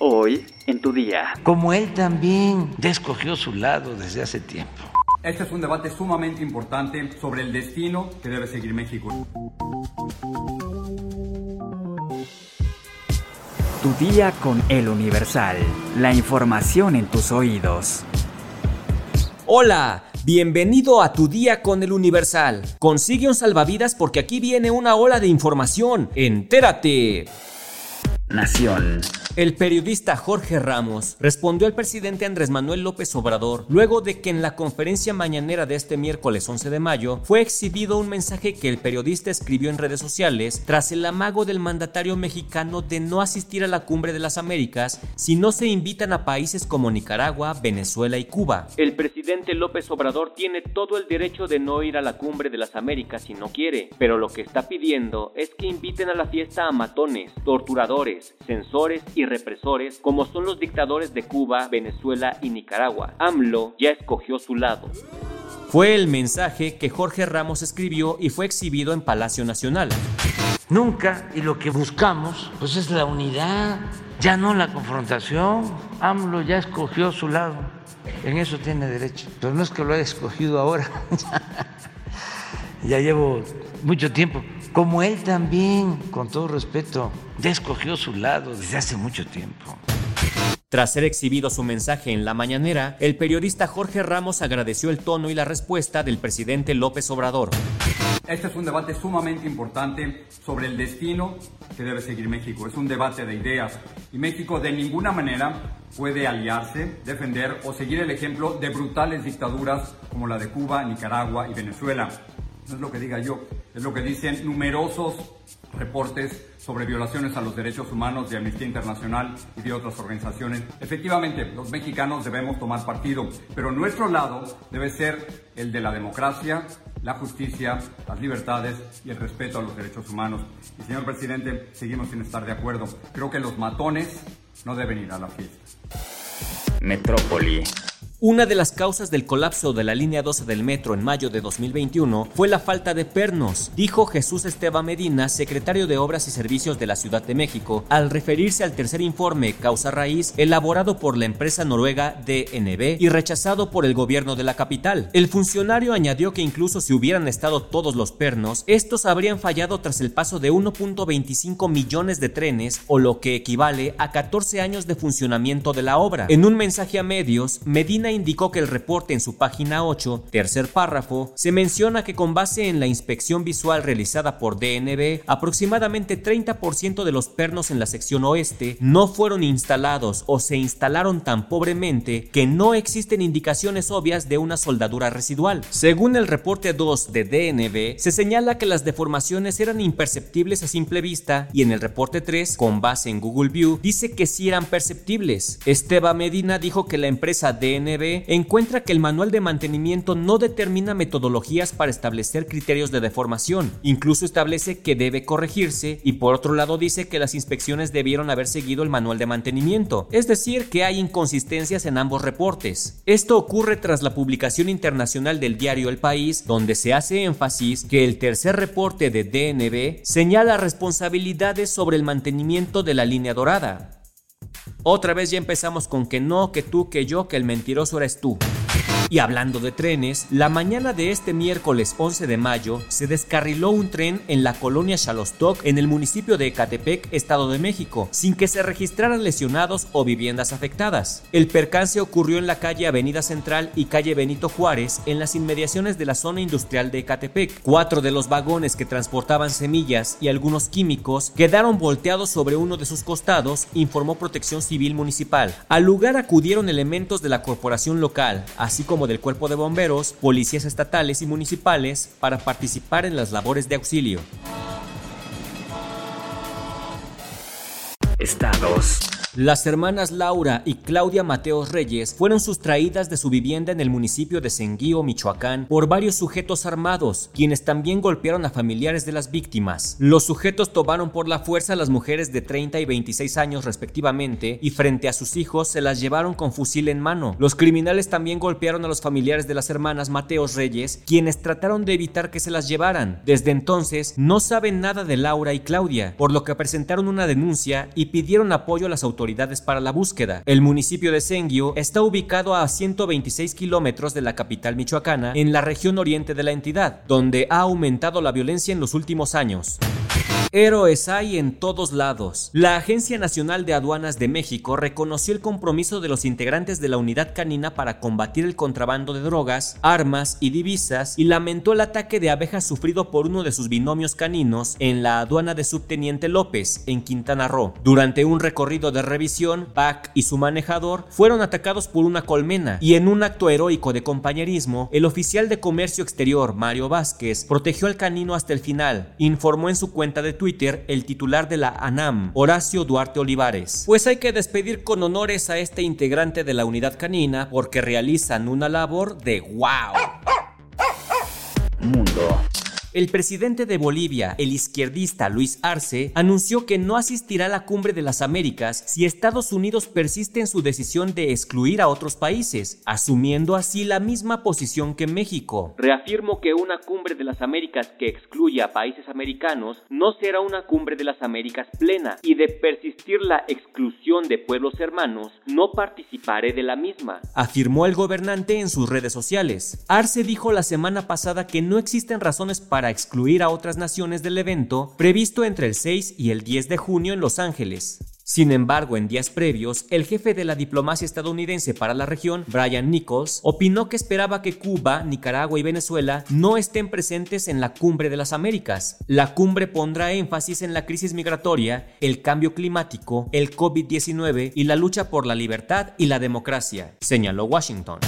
Hoy, en tu día. Como él también ya escogió su lado desde hace tiempo. Este es un debate sumamente importante sobre el destino que debe seguir México. Tu día con el Universal. La información en tus oídos. Hola, bienvenido a tu día con el Universal. Consigue un salvavidas porque aquí viene una ola de información. Entérate. Nación. El periodista Jorge Ramos respondió al presidente Andrés Manuel López Obrador luego de que en la conferencia mañanera de este miércoles 11 de mayo fue exhibido un mensaje que el periodista escribió en redes sociales tras el amago del mandatario mexicano de no asistir a la cumbre de las Américas si no se invitan a países como Nicaragua, Venezuela y Cuba. El presidente López Obrador tiene todo el derecho de no ir a la cumbre de las Américas si no quiere, pero lo que está pidiendo es que inviten a la fiesta a matones, torturadores, censores y represores como son los dictadores de Cuba, Venezuela y Nicaragua. AMLO ya escogió su lado. Fue el mensaje que Jorge Ramos escribió y fue exhibido en Palacio Nacional. Nunca, y lo que buscamos, pues es la unidad, ya no la confrontación. AMLO ya escogió su lado, en eso tiene derecho, pero no es que lo haya escogido ahora, ya llevo mucho tiempo, como él también, con todo respeto, ya escogió su lado desde hace mucho tiempo. Tras ser exhibido su mensaje en la mañanera, el periodista Jorge Ramos agradeció el tono y la respuesta del presidente López Obrador. Este es un debate sumamente importante sobre el destino que debe seguir México. Es un debate de ideas y México de ninguna manera puede aliarse, defender o seguir el ejemplo de brutales dictaduras como la de Cuba, Nicaragua y Venezuela. No es lo que diga yo, es lo que dicen numerosos reportes sobre violaciones a los derechos humanos de Amnistía Internacional y de otras organizaciones. Efectivamente, los mexicanos debemos tomar partido, pero nuestro lado debe ser el de la democracia, la justicia, las libertades y el respeto a los derechos humanos. Y señor presidente, seguimos sin estar de acuerdo. Creo que los matones no deben ir a la fiesta. Metrópoli. Una de las causas del colapso de la línea 12 del metro en mayo de 2021 fue la falta de pernos, dijo Jesús Esteban Medina, secretario de Obras y Servicios de la Ciudad de México, al referirse al tercer informe Causa Raíz elaborado por la empresa noruega DNB y rechazado por el gobierno de la capital. El funcionario añadió que incluso si hubieran estado todos los pernos, estos habrían fallado tras el paso de 1.25 millones de trenes o lo que equivale a 14 años de funcionamiento de la obra. En un mensaje a medios, Medina indicó que el reporte en su página 8, tercer párrafo, se menciona que con base en la inspección visual realizada por DNB, aproximadamente 30% de los pernos en la sección oeste no fueron instalados o se instalaron tan pobremente que no existen indicaciones obvias de una soldadura residual. Según el reporte 2 de DNB, se señala que las deformaciones eran imperceptibles a simple vista y en el reporte 3, con base en Google View, dice que sí eran perceptibles. Esteban Medina dijo que la empresa DNB encuentra que el manual de mantenimiento no determina metodologías para establecer criterios de deformación, incluso establece que debe corregirse y por otro lado dice que las inspecciones debieron haber seguido el manual de mantenimiento, es decir, que hay inconsistencias en ambos reportes. Esto ocurre tras la publicación internacional del diario El País, donde se hace énfasis que el tercer reporte de DNB señala responsabilidades sobre el mantenimiento de la línea dorada. Otra vez ya empezamos con que no, que tú, que yo, que el mentiroso eres tú. Y hablando de trenes, la mañana de este miércoles 11 de mayo se descarriló un tren en la colonia Xalostoc en el municipio de Ecatepec, Estado de México, sin que se registraran lesionados o viviendas afectadas. El percance ocurrió en la calle Avenida Central y calle Benito Juárez, en las inmediaciones de la zona industrial de Ecatepec. Cuatro de los vagones que transportaban semillas y algunos químicos quedaron volteados sobre uno de sus costados, informó Protección Civil Municipal. Al lugar acudieron elementos de la corporación local, así como del cuerpo de bomberos, policías estatales y municipales para participar en las labores de auxilio. Estados. Las hermanas Laura y Claudia Mateos Reyes fueron sustraídas de su vivienda en el municipio de Senguío, Michoacán, por varios sujetos armados, quienes también golpearon a familiares de las víctimas. Los sujetos tomaron por la fuerza a las mujeres de 30 y 26 años respectivamente y frente a sus hijos se las llevaron con fusil en mano. Los criminales también golpearon a los familiares de las hermanas Mateos Reyes, quienes trataron de evitar que se las llevaran. Desde entonces no saben nada de Laura y Claudia, por lo que presentaron una denuncia y pidieron apoyo a las autoridades autoridades para la búsqueda. El municipio de Senguio está ubicado a 126 kilómetros de la capital michoacana en la región oriente de la entidad, donde ha aumentado la violencia en los últimos años. Héroes hay en todos lados. La Agencia Nacional de Aduanas de México reconoció el compromiso de los integrantes de la unidad canina para combatir el contrabando de drogas, armas y divisas y lamentó el ataque de abejas sufrido por uno de sus binomios caninos en la aduana de Subteniente López, en Quintana Roo. Durante un recorrido de revisión, Pac y su manejador fueron atacados por una colmena y en un acto heroico de compañerismo, el oficial de comercio exterior, Mario Vázquez, protegió al canino hasta el final, informó en su cuenta de Twitter el titular de la ANAM, Horacio Duarte Olivares. Pues hay que despedir con honores a este integrante de la unidad canina porque realizan una labor de wow. Mundo. El presidente de Bolivia, el izquierdista Luis Arce, anunció que no asistirá a la cumbre de las Américas si Estados Unidos persiste en su decisión de excluir a otros países, asumiendo así la misma posición que México. Reafirmo que una cumbre de las Américas que excluya a países americanos no será una cumbre de las Américas plena y de persistir la exclusión de pueblos hermanos, no participaré de la misma, afirmó el gobernante en sus redes sociales. Arce dijo la semana pasada que no existen razones para excluir a otras naciones del evento previsto entre el 6 y el 10 de junio en Los Ángeles. Sin embargo, en días previos, el jefe de la diplomacia estadounidense para la región, Brian Nichols, opinó que esperaba que Cuba, Nicaragua y Venezuela no estén presentes en la cumbre de las Américas. La cumbre pondrá énfasis en la crisis migratoria, el cambio climático, el COVID-19 y la lucha por la libertad y la democracia, señaló Washington.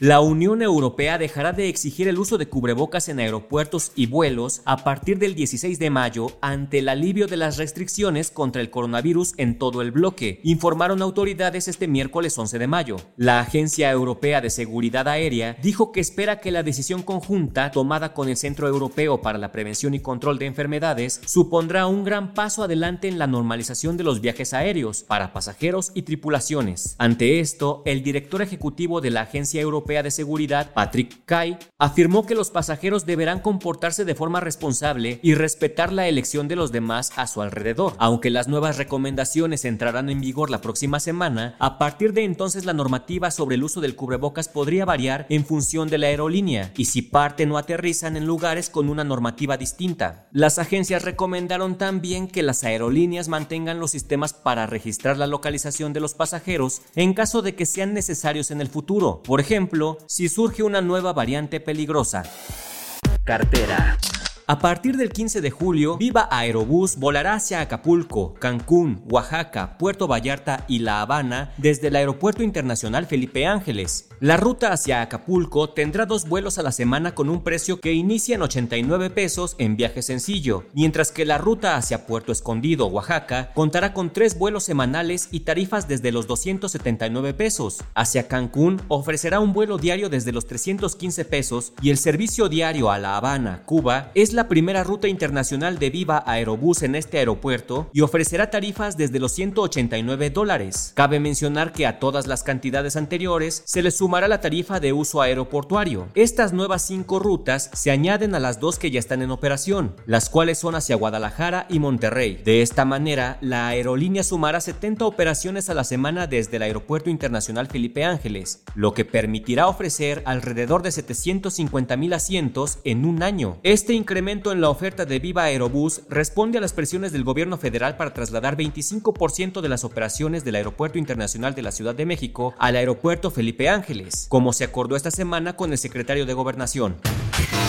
La Unión Europea dejará de exigir el uso de cubrebocas en aeropuertos y vuelos a partir del 16 de mayo ante el alivio de las restricciones contra el coronavirus en todo el bloque, informaron autoridades este miércoles 11 de mayo. La Agencia Europea de Seguridad Aérea dijo que espera que la decisión conjunta tomada con el Centro Europeo para la Prevención y Control de Enfermedades supondrá un gran paso adelante en la normalización de los viajes aéreos para pasajeros y tripulaciones. Ante esto, el director ejecutivo de la Agencia Europea de Seguridad, Patrick Kay, afirmó que los pasajeros deberán comportarse de forma responsable y respetar la elección de los demás a su alrededor. Aunque las nuevas recomendaciones entrarán en vigor la próxima semana, a partir de entonces la normativa sobre el uso del cubrebocas podría variar en función de la aerolínea y si parten o aterrizan en lugares con una normativa distinta. Las agencias recomendaron también que las aerolíneas mantengan los sistemas para registrar la localización de los pasajeros en caso de que sean necesarios en el futuro. Por ejemplo, si surge una nueva variante peligrosa. Cartera. A partir del 15 de julio, Viva Aerobús volará hacia Acapulco, Cancún, Oaxaca, Puerto Vallarta y La Habana desde el Aeropuerto Internacional Felipe Ángeles. La ruta hacia Acapulco tendrá dos vuelos a la semana con un precio que inicia en 89 pesos en viaje sencillo, mientras que la ruta hacia Puerto Escondido, Oaxaca, contará con tres vuelos semanales y tarifas desde los 279 pesos. Hacia Cancún ofrecerá un vuelo diario desde los 315 pesos y el servicio diario a La Habana, Cuba, es la primera ruta internacional de Viva Aerobús en este aeropuerto y ofrecerá tarifas desde los 189 dólares. Cabe mencionar que a todas las cantidades anteriores se les sumará la tarifa de uso aeroportuario. Estas nuevas cinco rutas se añaden a las dos que ya están en operación, las cuales son hacia Guadalajara y Monterrey. De esta manera, la aerolínea sumará 70 operaciones a la semana desde el Aeropuerto Internacional Felipe Ángeles, lo que permitirá ofrecer alrededor de 750 mil asientos en un año. Este incremento en la oferta de Viva Aerobús responde a las presiones del gobierno federal para trasladar 25% de las operaciones del Aeropuerto Internacional de la Ciudad de México al Aeropuerto Felipe Ángeles, como se acordó esta semana con el secretario de Gobernación.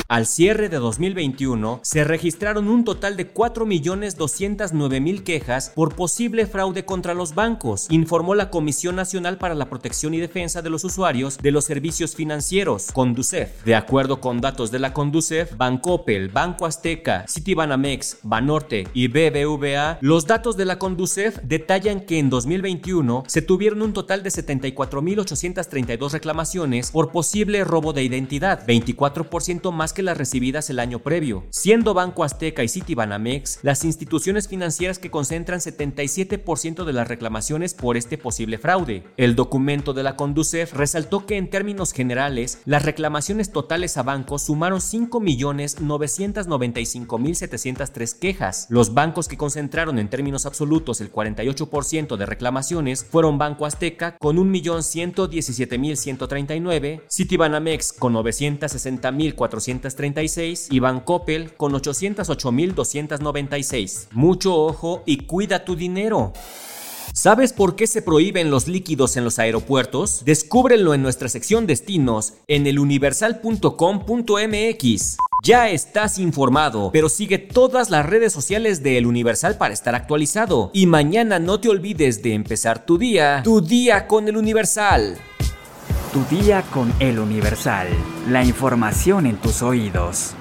Al cierre de 2021, se registraron un total de 4.209.000 quejas por posible fraude contra los bancos, informó la Comisión Nacional para la Protección y Defensa de los Usuarios de los Servicios Financieros, Conducef. De acuerdo con datos de la Conducef, Bancoppel, Banco Azteca, Citibanamex, Banorte y BBVA, los datos de la Conducef detallan que en 2021 se tuvieron un total de 74.832 reclamaciones por posible robo de identidad, 24% más que las recibidas el año previo, siendo Banco Azteca y Citibanamex las instituciones financieras que concentran 77% de las reclamaciones por este posible fraude. El documento de la Conducef resaltó que en términos generales, las reclamaciones totales a bancos sumaron 5.995.703 quejas. Los bancos que concentraron en términos absolutos el 48% de reclamaciones fueron Banco Azteca con 1.117.139, Citibanamex con 960.436 y Bancoppel con 808.296. Mucho ojo y cuida tu dinero. ¿Sabes por qué se prohíben los líquidos en los aeropuertos? Descúbrelo en nuestra sección destinos en eluniversal.com.mx. Ya estás informado, pero sigue todas las redes sociales de El Universal para estar actualizado. Y mañana no te olvides de empezar tu día, tu día con El Universal. Tu día con El Universal. La información en tus oídos.